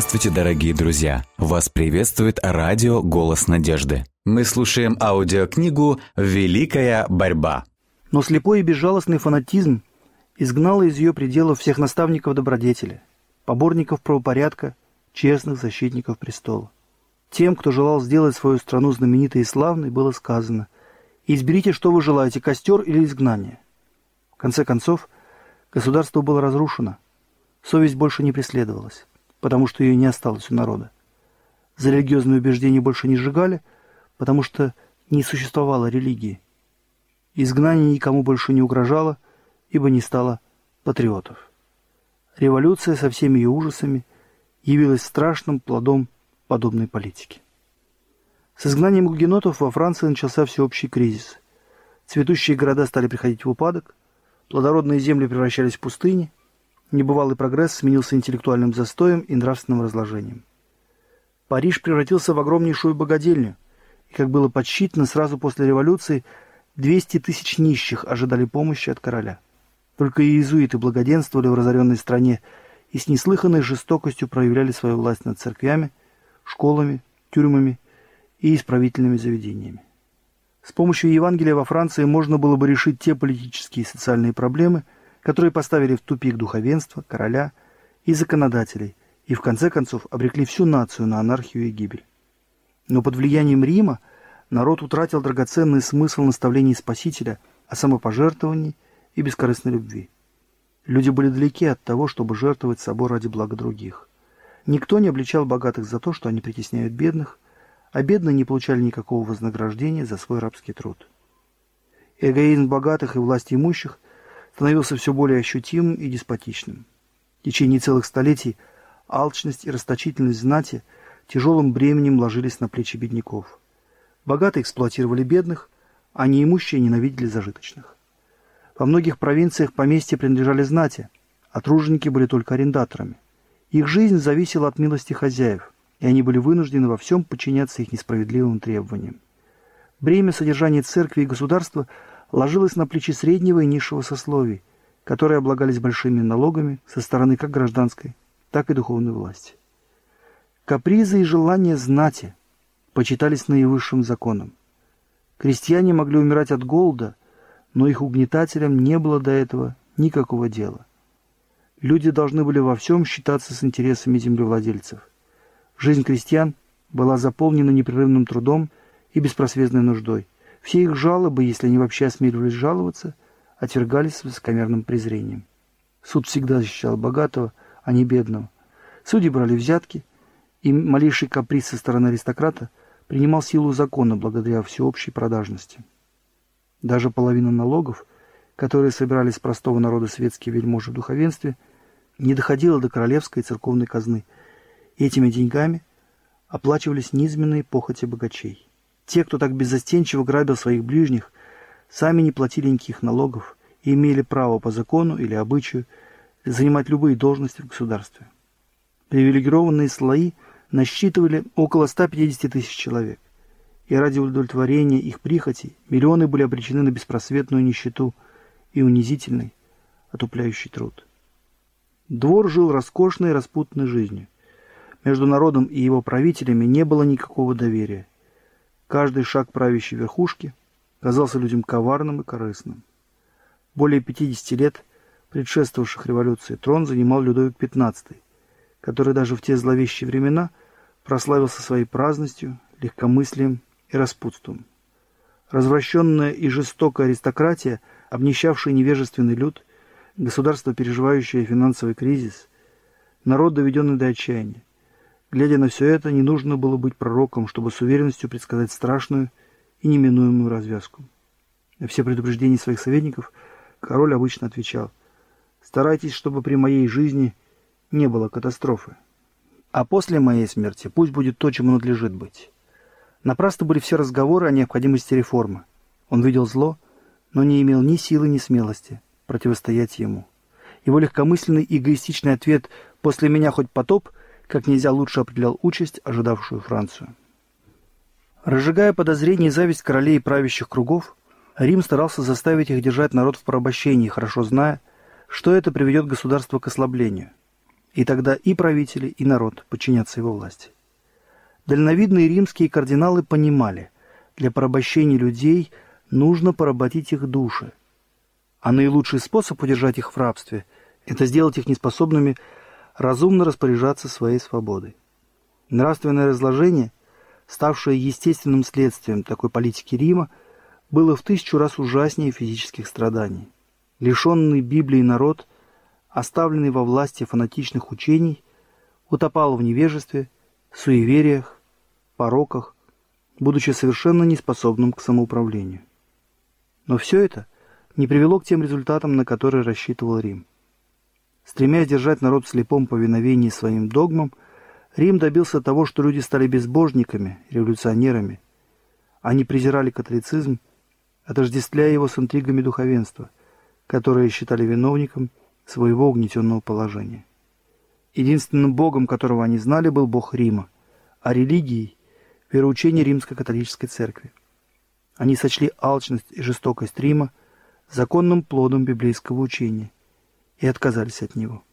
Здравствуйте, дорогие друзья! Вас приветствует радио «Голос надежды». Мы слушаем аудиокнигу «Великая борьба». Но слепой и безжалостный фанатизм изгнал из ее пределов всех наставников добродетели, поборников правопорядка, честных защитников престола. Тем, кто желал сделать свою страну знаменитой и славной, было сказано «Изберите, что вы желаете, костер или изгнание». В конце концов, государство было разрушено, совесть больше не преследовалась потому что ее не осталось у народа. За религиозные убеждения больше не сжигали, потому что не существовало религии. Изгнание никому больше не угрожало, ибо не стало патриотов. Революция со всеми ее ужасами явилась страшным плодом подобной политики. С изгнанием гугенотов во Франции начался всеобщий кризис. Цветущие города стали приходить в упадок, плодородные земли превращались в пустыни – Небывалый прогресс сменился интеллектуальным застоем и нравственным разложением. Париж превратился в огромнейшую богадельню, и, как было подсчитано, сразу после революции 200 тысяч нищих ожидали помощи от короля. Только иезуиты благоденствовали в разоренной стране и с неслыханной жестокостью проявляли свою власть над церквями, школами, тюрьмами и исправительными заведениями. С помощью Евангелия во Франции можно было бы решить те политические и социальные проблемы – которые поставили в тупик духовенство, короля и законодателей, и в конце концов обрекли всю нацию на анархию и гибель. Но под влиянием Рима народ утратил драгоценный смысл наставлений Спасителя о самопожертвовании и бескорыстной любви. Люди были далеки от того, чтобы жертвовать собой ради блага других. Никто не обличал богатых за то, что они притесняют бедных, а бедные не получали никакого вознаграждения за свой рабский труд. Эгоизм богатых и власть имущих – становился все более ощутимым и деспотичным. В течение целых столетий алчность и расточительность знати тяжелым бременем ложились на плечи бедняков. Богатые эксплуатировали бедных, а неимущие ненавидели зажиточных. Во многих провинциях поместья принадлежали знати, а труженики были только арендаторами. Их жизнь зависела от милости хозяев, и они были вынуждены во всем подчиняться их несправедливым требованиям. Бремя содержания церкви и государства – ложилась на плечи среднего и низшего сословий, которые облагались большими налогами со стороны как гражданской, так и духовной власти. Капризы и желания знати почитались наивысшим законом. Крестьяне могли умирать от голода, но их угнетателям не было до этого никакого дела. Люди должны были во всем считаться с интересами землевладельцев. Жизнь крестьян была заполнена непрерывным трудом и беспросветной нуждой. Все их жалобы, если они вообще осмеливались жаловаться, отвергались с высокомерным презрением. Суд всегда защищал богатого, а не бедного. Судьи брали взятки, и малейший каприз со стороны аристократа принимал силу закона благодаря всеобщей продажности. Даже половина налогов, которые собирались с простого народа светские вельможи в духовенстве, не доходила до королевской и церковной казны, и этими деньгами оплачивались низменные похоти богачей. Те, кто так беззастенчиво грабил своих ближних, сами не платили никаких налогов и имели право по закону или обычаю занимать любые должности в государстве. Привилегированные слои насчитывали около 150 тысяч человек, и ради удовлетворения их прихотей миллионы были обречены на беспросветную нищету и унизительный, отупляющий труд. Двор жил роскошной распутной жизнью. Между народом и его правителями не было никакого доверия. Каждый шаг правящей верхушки казался людям коварным и корыстным. Более 50 лет предшествовавших революции трон занимал Людовик XV, который даже в те зловещие времена прославился своей праздностью, легкомыслием и распутством. Развращенная и жестокая аристократия, обнищавший невежественный люд, государство, переживающее финансовый кризис, народ, доведенный до отчаяния, Глядя на все это, не нужно было быть пророком, чтобы с уверенностью предсказать страшную и неминуемую развязку. На все предупреждения своих советников король обычно отвечал «Старайтесь, чтобы при моей жизни не было катастрофы. А после моей смерти пусть будет то, чему надлежит быть». Напрасно были все разговоры о необходимости реформы. Он видел зло, но не имел ни силы, ни смелости противостоять ему. Его легкомысленный эгоистичный ответ «после меня хоть потоп» как нельзя лучше определял участь, ожидавшую Францию. Разжигая подозрения и зависть королей и правящих кругов, Рим старался заставить их держать народ в порабощении, хорошо зная, что это приведет государство к ослаблению. И тогда и правители, и народ подчинятся его власти. Дальновидные римские кардиналы понимали, для порабощения людей нужно поработить их души. А наилучший способ удержать их в рабстве – это сделать их неспособными разумно распоряжаться своей свободой. Нравственное разложение, ставшее естественным следствием такой политики Рима, было в тысячу раз ужаснее физических страданий. Лишенный Библии народ, оставленный во власти фанатичных учений, утопал в невежестве, суевериях, пороках, будучи совершенно неспособным к самоуправлению. Но все это не привело к тем результатам, на которые рассчитывал Рим. Стремясь держать народ в слепом повиновении своим догмам, Рим добился того, что люди стали безбожниками, революционерами. Они презирали католицизм, отождествляя его с интригами духовенства, которые считали виновником своего угнетенного положения. Единственным богом, которого они знали, был бог Рима, а религией – вероучение римско-католической церкви. Они сочли алчность и жестокость Рима законным плодом библейского учения и отказались от него.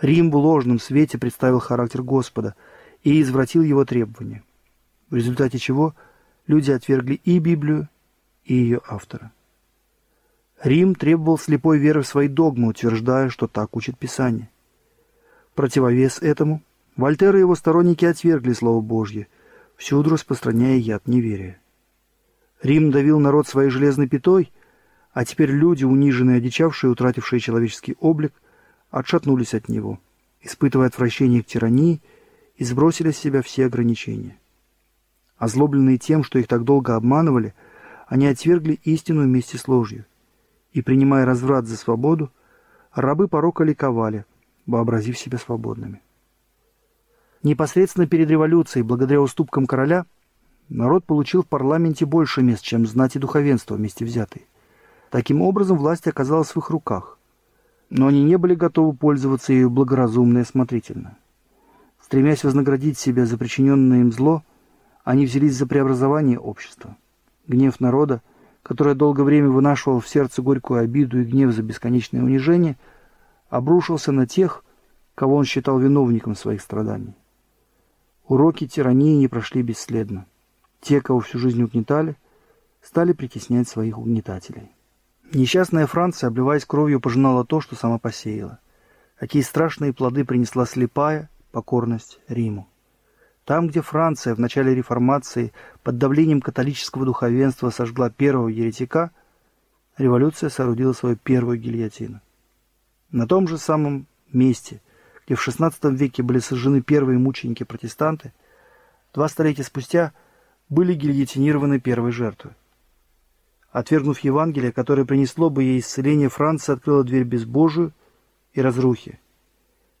Рим в ложном свете представил характер Господа и извратил его требования, в результате чего люди отвергли и Библию, и ее автора. Рим требовал слепой веры в свои догмы, утверждая, что так учит Писание. Противовес этому Вольтер и его сторонники отвергли Слово Божье, всюду распространяя яд неверия. Рим давил народ своей железной пятой, а теперь люди, униженные, одичавшие, утратившие человеческий облик, отшатнулись от него, испытывая отвращение к тирании и сбросили с себя все ограничения. Озлобленные тем, что их так долго обманывали, они отвергли истину вместе с ложью. И, принимая разврат за свободу, рабы порока ликовали, вообразив себя свободными. Непосредственно перед революцией, благодаря уступкам короля, народ получил в парламенте больше мест, чем знать и духовенство вместе взятые. Таким образом, власть оказалась в их руках. Но они не были готовы пользоваться ею благоразумно и осмотрительно. Стремясь вознаградить себя за причиненное им зло, они взялись за преобразование общества. Гнев народа, который долгое время вынашивал в сердце горькую обиду и гнев за бесконечное унижение, обрушился на тех, кого он считал виновником своих страданий. Уроки тирании не прошли бесследно. Те, кого всю жизнь угнетали, стали притеснять своих угнетателей. Несчастная Франция, обливаясь кровью, пожинала то, что сама посеяла. Какие страшные плоды принесла слепая покорность Риму. Там, где Франция в начале реформации под давлением католического духовенства сожгла первого еретика, революция соорудила свою первую гильотину. На том же самом месте, где в XVI веке были сожжены первые мученики-протестанты, два столетия спустя были гильотинированы первые жертвы. Отвергнув Евангелие, которое принесло бы ей исцеление, Франция открыла дверь безбожию и разрухи.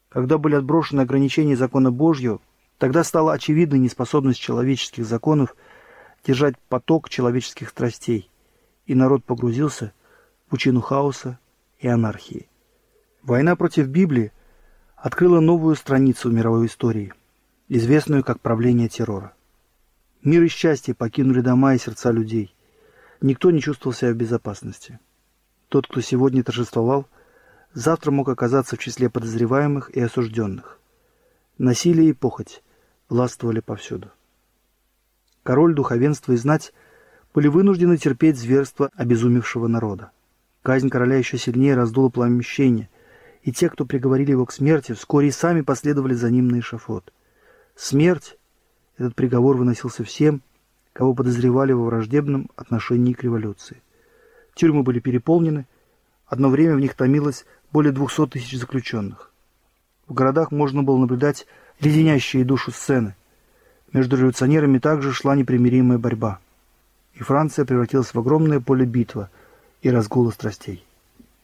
Когда были отброшены ограничения закона Божьего, тогда стала очевидной неспособность человеческих законов держать поток человеческих страстей, и народ погрузился в пучину хаоса и анархии. Война против Библии открыла новую страницу в мировой истории, известную как правление террора. Мир и счастье покинули дома и сердца людей – Никто не чувствовал себя в безопасности. Тот, кто сегодня торжествовал, завтра мог оказаться в числе подозреваемых и осужденных. Насилие и похоть властвовали повсюду. Король, духовенство и знать были вынуждены терпеть зверство обезумевшего народа. Казнь короля еще сильнее раздула пламя мщения, и те, кто приговорили его к смерти, вскоре и сами последовали за ним на эшафот. Смерть, этот приговор выносился всем, кого подозревали во враждебном отношении к революции. Тюрьмы были переполнены, одно время в них томилось более 200 тысяч заключенных. В городах можно было наблюдать леденящие душу сцены. Между революционерами также шла непримиримая борьба. И Франция превратилась в огромное поле битва и разгула страстей.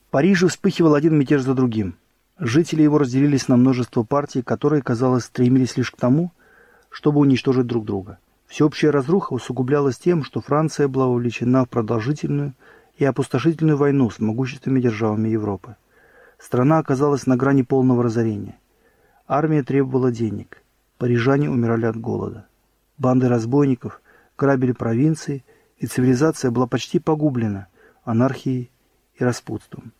В Париже вспыхивал один мятеж за другим. Жители его разделились на множество партий, которые, казалось, стремились лишь к тому, чтобы уничтожить друг друга – Всеобщая разруха усугублялась тем, что Франция была увлечена в продолжительную и опустошительную войну с могущественными державами Европы. Страна оказалась на грани полного разорения. Армия требовала денег. Парижане умирали от голода. Банды разбойников грабили провинции, и цивилизация была почти погублена анархией и распутством.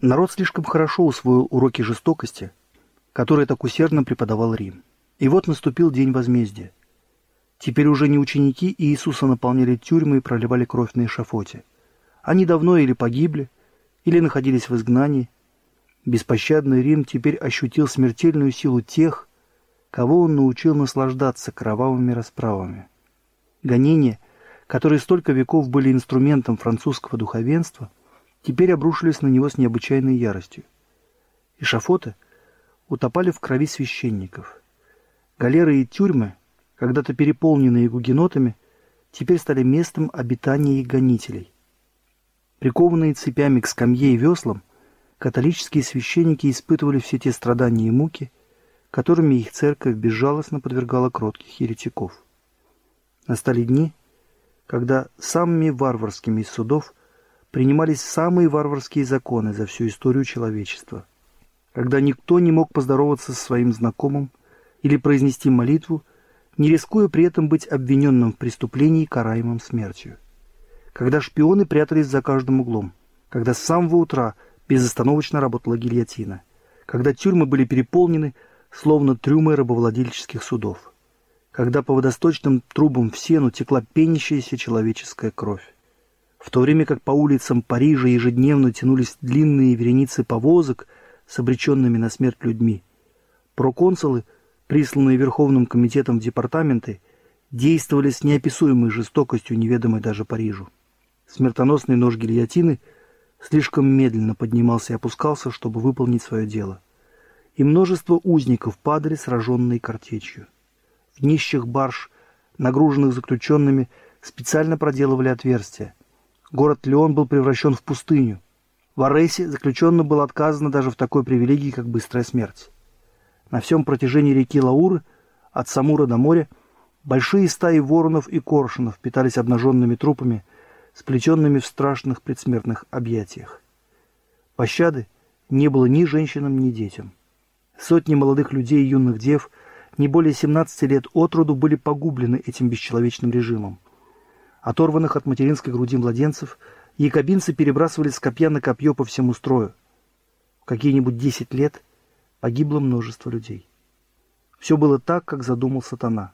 Народ слишком хорошо усвоил уроки жестокости, который так усердно преподавал Рим. И вот наступил день возмездия. Теперь уже не ученики Иисуса наполняли тюрьмы и проливали кровь на эшафоте. Они давно или погибли, или находились в изгнании. Беспощадный Рим теперь ощутил смертельную силу тех, кого он научил наслаждаться кровавыми расправами. Гонения, которые столько веков были инструментом французского духовенства, теперь обрушились на него с необычайной яростью. Эшафоты утопали в крови священников. Галеры и тюрьмы когда-то переполненные гугенотами, теперь стали местом обитания их гонителей. Прикованные цепями к скамье и веслам, католические священники испытывали все те страдания и муки, которыми их церковь безжалостно подвергала кротких еретиков. Настали дни, когда самыми варварскими из судов принимались самые варварские законы за всю историю человечества, когда никто не мог поздороваться со своим знакомым или произнести молитву не рискуя при этом быть обвиненным в преступлении, караемым смертью. Когда шпионы прятались за каждым углом, когда с самого утра безостановочно работала гильотина, когда тюрьмы были переполнены, словно трюмы рабовладельческих судов, когда по водосточным трубам в сену текла пенящаяся человеческая кровь. В то время как по улицам Парижа ежедневно тянулись длинные вереницы повозок с обреченными на смерть людьми, проконсулы – присланные Верховным комитетом в департаменты, действовали с неописуемой жестокостью, неведомой даже Парижу. Смертоносный нож гильотины слишком медленно поднимался и опускался, чтобы выполнить свое дело. И множество узников падали, сраженные картечью. В нищих барж, нагруженных заключенными, специально проделывали отверстия. Город Леон был превращен в пустыню. В Аресе заключенным было отказано даже в такой привилегии, как быстрая смерть. На всем протяжении реки Лауры, от Самура до моря, большие стаи воронов и коршунов питались обнаженными трупами, сплетенными в страшных предсмертных объятиях. Пощады не было ни женщинам, ни детям. Сотни молодых людей и юных дев, не более 17 лет от роду, были погублены этим бесчеловечным режимом. Оторванных от материнской груди младенцев, якобинцы перебрасывали с копья на копье по всему строю. В какие-нибудь 10 лет – погибло множество людей. Все было так, как задумал сатана.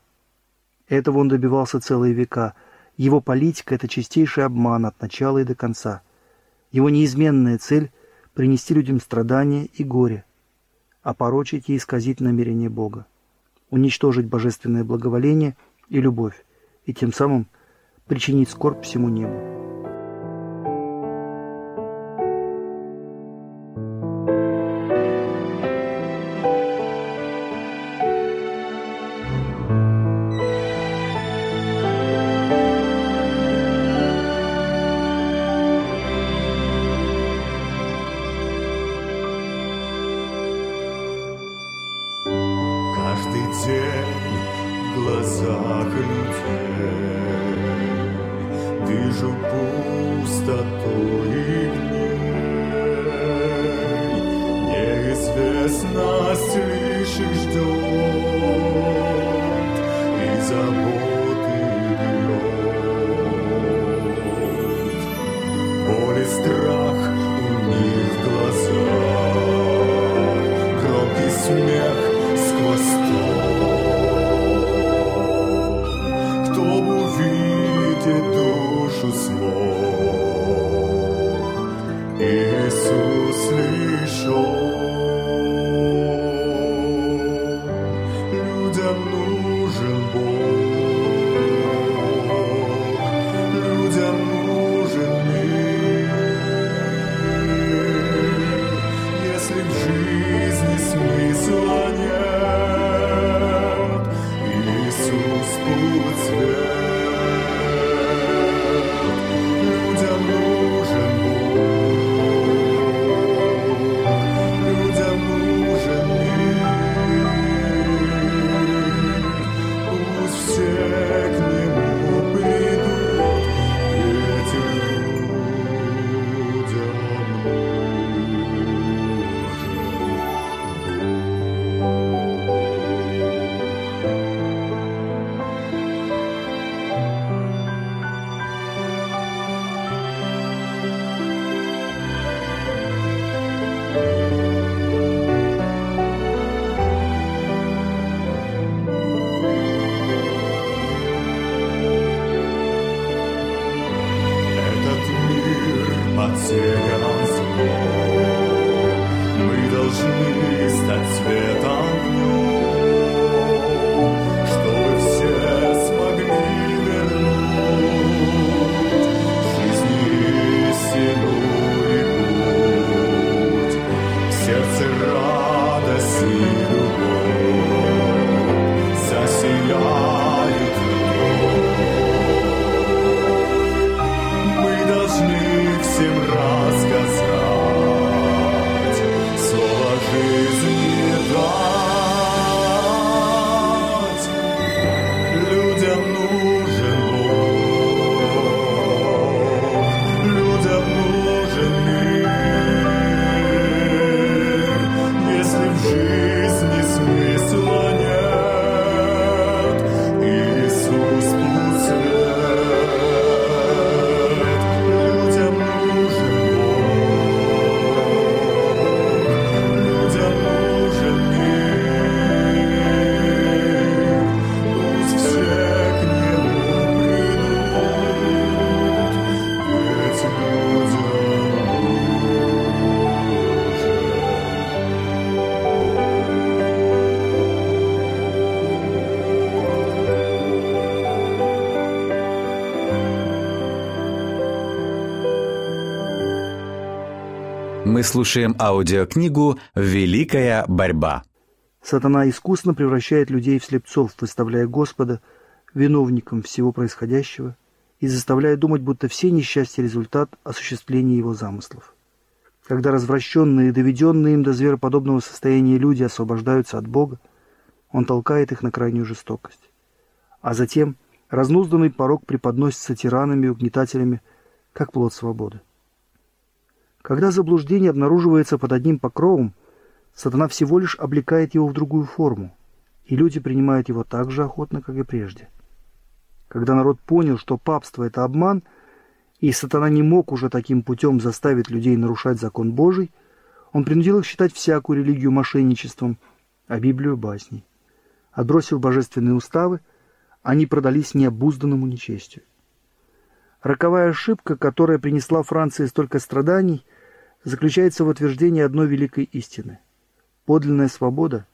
Этого он добивался целые века. Его политика — это чистейший обман от начала и до конца. Его неизменная цель — принести людям страдания и горе, опорочить и исказить намерение Бога, уничтожить божественное благоволение и любовь, и тем самым причинить скорбь всему небу. Słyszysz a i. Мы слушаем аудиокнигу «Великая борьба». Сатана искусно превращает людей в слепцов, выставляя Господа виновником всего происходящего и заставляя думать, будто все несчастья – результат осуществления его замыслов. Когда развращенные и доведенные им до звероподобного состояния люди освобождаются от Бога, он толкает их на крайнюю жестокость. А затем разнузданный порог преподносится тиранами и угнетателями, как плод свободы. Когда заблуждение обнаруживается под одним покровом, сатана всего лишь облекает его в другую форму, и люди принимают его так же охотно, как и прежде. Когда народ понял, что папство – это обман, и сатана не мог уже таким путем заставить людей нарушать закон Божий, он принудил их считать всякую религию мошенничеством, а Библию – басней. Отбросив божественные уставы, они продались необузданному нечестию. Роковая ошибка, которая принесла Франции столько страданий, заключается в утверждении одной великой истины. Подлинная свобода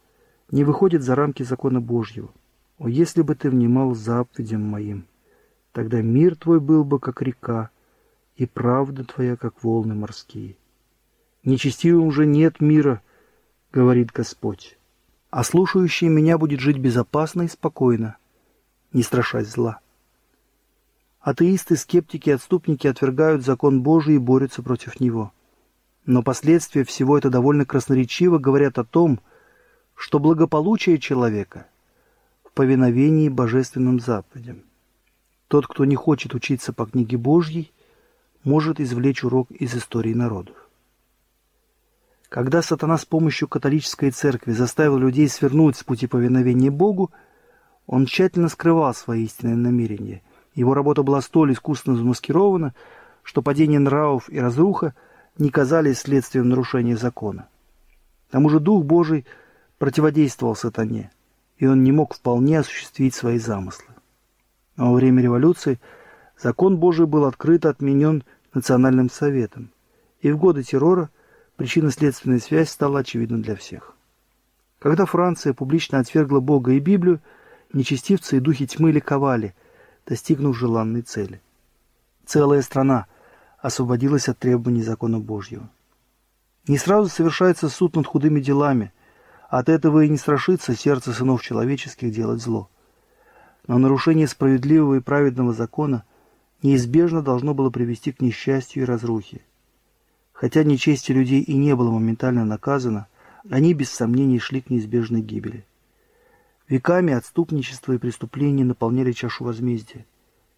не выходит за рамки закона Божьего. О, если бы ты внимал заповедям моим, тогда мир твой был бы, как река, и правда твоя, как волны морские. Нечестивым уже нет мира, говорит Господь, а слушающий меня будет жить безопасно и спокойно, не страшась зла. Атеисты, скептики, отступники отвергают закон Божий и борются против него. Но последствия всего это довольно красноречиво говорят о том, что благополучие человека в повиновении божественным заповедям. Тот, кто не хочет учиться по книге Божьей, может извлечь урок из истории народов. Когда сатана с помощью католической церкви заставил людей свернуть с пути повиновения Богу, он тщательно скрывал свои истинные намерения. Его работа была столь искусно замаскирована, что падение нравов и разруха не казались следствием нарушения закона. К тому же Дух Божий противодействовал сатане, и он не мог вполне осуществить свои замыслы. Но во время революции закон Божий был открыто отменен Национальным советом, и в годы террора причинно-следственная связь стала очевидна для всех. Когда Франция публично отвергла Бога и Библию, нечестивцы и духи тьмы ликовали, достигнув желанной цели. Целая страна освободилась от требований закона Божьего. Не сразу совершается суд над худыми делами, от этого и не страшится сердце сынов человеческих делать зло. Но нарушение справедливого и праведного закона неизбежно должно было привести к несчастью и разрухе. Хотя нечестие людей и не было моментально наказано, они без сомнений шли к неизбежной гибели. Веками отступничество и преступления наполняли чашу возмездия.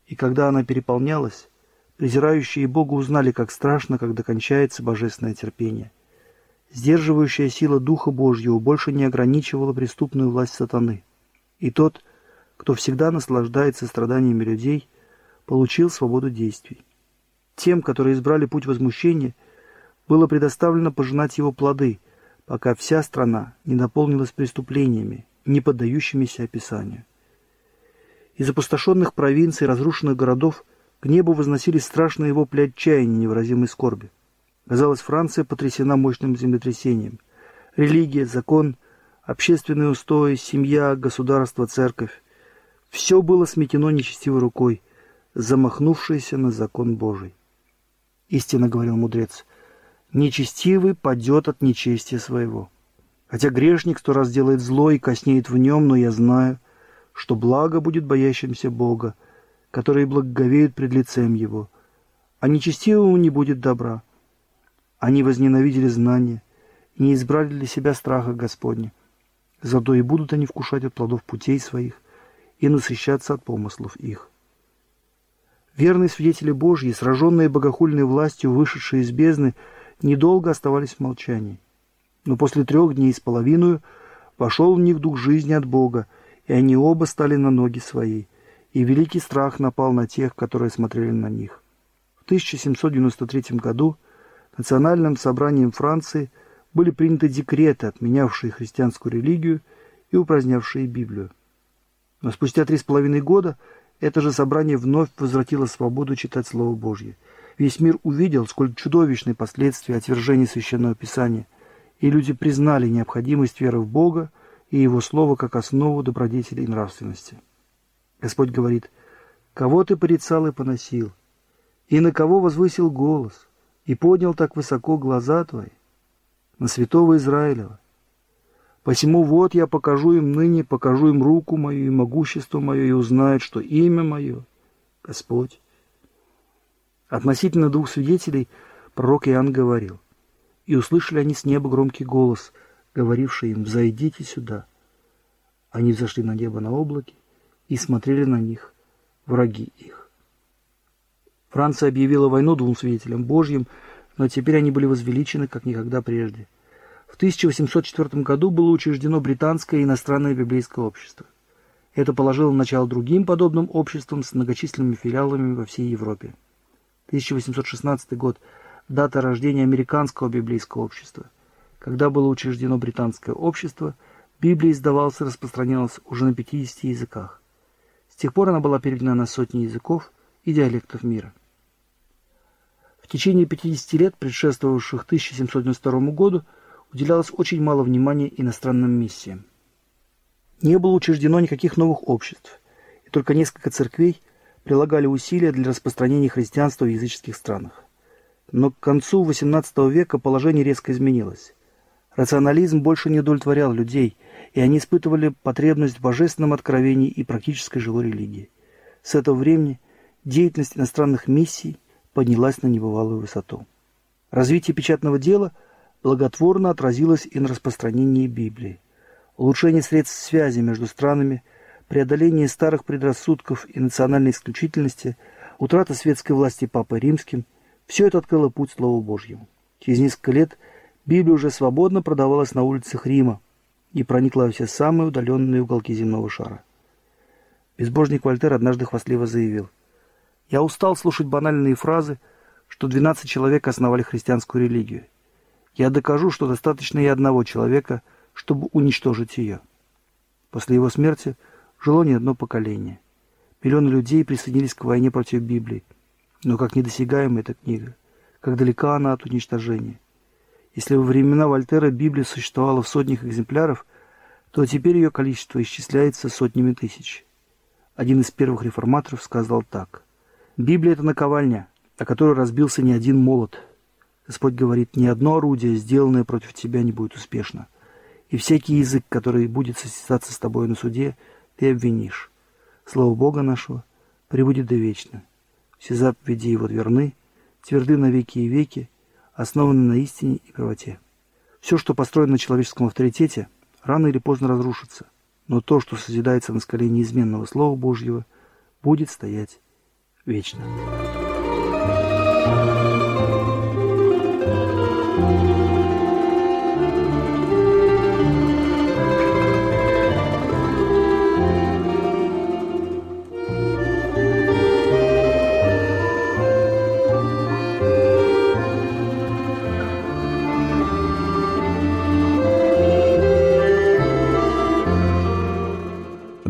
И когда она переполнялась, презирающие Бога узнали, как страшно, когда кончается божественное терпение. Сдерживающая сила Духа Божьего больше не ограничивала преступную власть сатаны. И тот, кто всегда наслаждается страданиями людей, получил свободу действий. Тем, которые избрали путь возмущения, было предоставлено пожинать его плоды, пока вся страна не наполнилась преступлениями, не поддающимися описанию. Из опустошенных провинций, разрушенных городов к небу возносились страшные вопли отчаяния невыразимой скорби. Казалось, Франция потрясена мощным землетрясением. Религия, закон, общественные устои, семья, государство, церковь – все было сметено нечестивой рукой, замахнувшейся на закон Божий. Истинно говорил мудрец, нечестивый падет от нечестия своего. Хотя грешник сто раз делает зло и коснеет в нем, но я знаю, что благо будет боящимся Бога, которые благоговеют пред лицем Его. А нечестивому не будет добра. Они возненавидели знания и не избрали для себя страха Господня. Зато и будут они вкушать от плодов путей своих и насыщаться от помыслов их. Верные свидетели Божьи, сраженные богохульной властью, вышедшие из бездны, недолго оставались в молчании. Но после трех дней с половиной вошел в них дух жизни от Бога, и они оба стали на ноги свои, и великий страх напал на тех, которые смотрели на них. В 1793 году Национальным собранием Франции были приняты декреты, отменявшие христианскую религию и упразднявшие Библию. Но спустя три с половиной года это же собрание вновь возвратило свободу читать Слово Божье. Весь мир увидел, сколь чудовищны последствия отвержения Священного Писания, и люди признали необходимость веры в Бога и Его Слово как основу добродетели и нравственности. Господь говорит, «Кого ты порицал и поносил, и на кого возвысил голос, и поднял так высоко глаза твои? На святого Израилева. Посему вот я покажу им ныне, покажу им руку мою и могущество мое, и узнают, что имя мое — Господь». Относительно двух свидетелей пророк Иоанн говорил, «И услышали они с неба громкий голос, говоривший им, «Зайдите сюда». Они взошли на небо на облаке и смотрели на них, враги их. Франция объявила войну двум свидетелям Божьим, но теперь они были возвеличены, как никогда прежде. В 1804 году было учреждено британское иностранное библейское общество. Это положило начало другим подобным обществам с многочисленными филиалами во всей Европе. 1816 год – дата рождения американского библейского общества. Когда было учреждено британское общество, Библия издавалась и распространялась уже на 50 языках. С тех пор она была переведена на сотни языков и диалектов мира. В течение 50 лет, предшествовавших 1792 году, уделялось очень мало внимания иностранным миссиям. Не было учреждено никаких новых обществ, и только несколько церквей прилагали усилия для распространения христианства в языческих странах. Но к концу XVIII века положение резко изменилось. Рационализм больше не удовлетворял людей, и они испытывали потребность в божественном откровении и практической живой религии. С этого времени деятельность иностранных миссий поднялась на небывалую высоту. Развитие печатного дела благотворно отразилось и на распространении Библии. Улучшение средств связи между странами, преодоление старых предрассудков и национальной исключительности, утрата светской власти Папой Римским – все это открыло путь Слову Божьему. Через несколько лет – Библия уже свободно продавалась на улицах Рима и проникла во все самые удаленные уголки земного шара. Безбожник Вольтер однажды хвастливо заявил, «Я устал слушать банальные фразы, что 12 человек основали христианскую религию. Я докажу, что достаточно и одного человека, чтобы уничтожить ее». После его смерти жило не одно поколение. Миллионы людей присоединились к войне против Библии. Но как недосягаема эта книга, как далека она от уничтожения. Если во времена Вольтера Библия существовала в сотнях экземпляров, то теперь ее количество исчисляется сотнями тысяч. Один из первых реформаторов сказал так. «Библия – это наковальня, о которой разбился не один молот. Господь говорит, ни одно орудие, сделанное против тебя, не будет успешно. И всякий язык, который будет состязаться с тобой на суде, ты обвинишь. Слово Бога нашего пребудет до вечно. Все заповеди его верны, тверды на веки и веки, основаны на истине и правоте. Все, что построено на человеческом авторитете, рано или поздно разрушится, но то, что созидается на скале неизменного Слова Божьего, будет стоять вечно.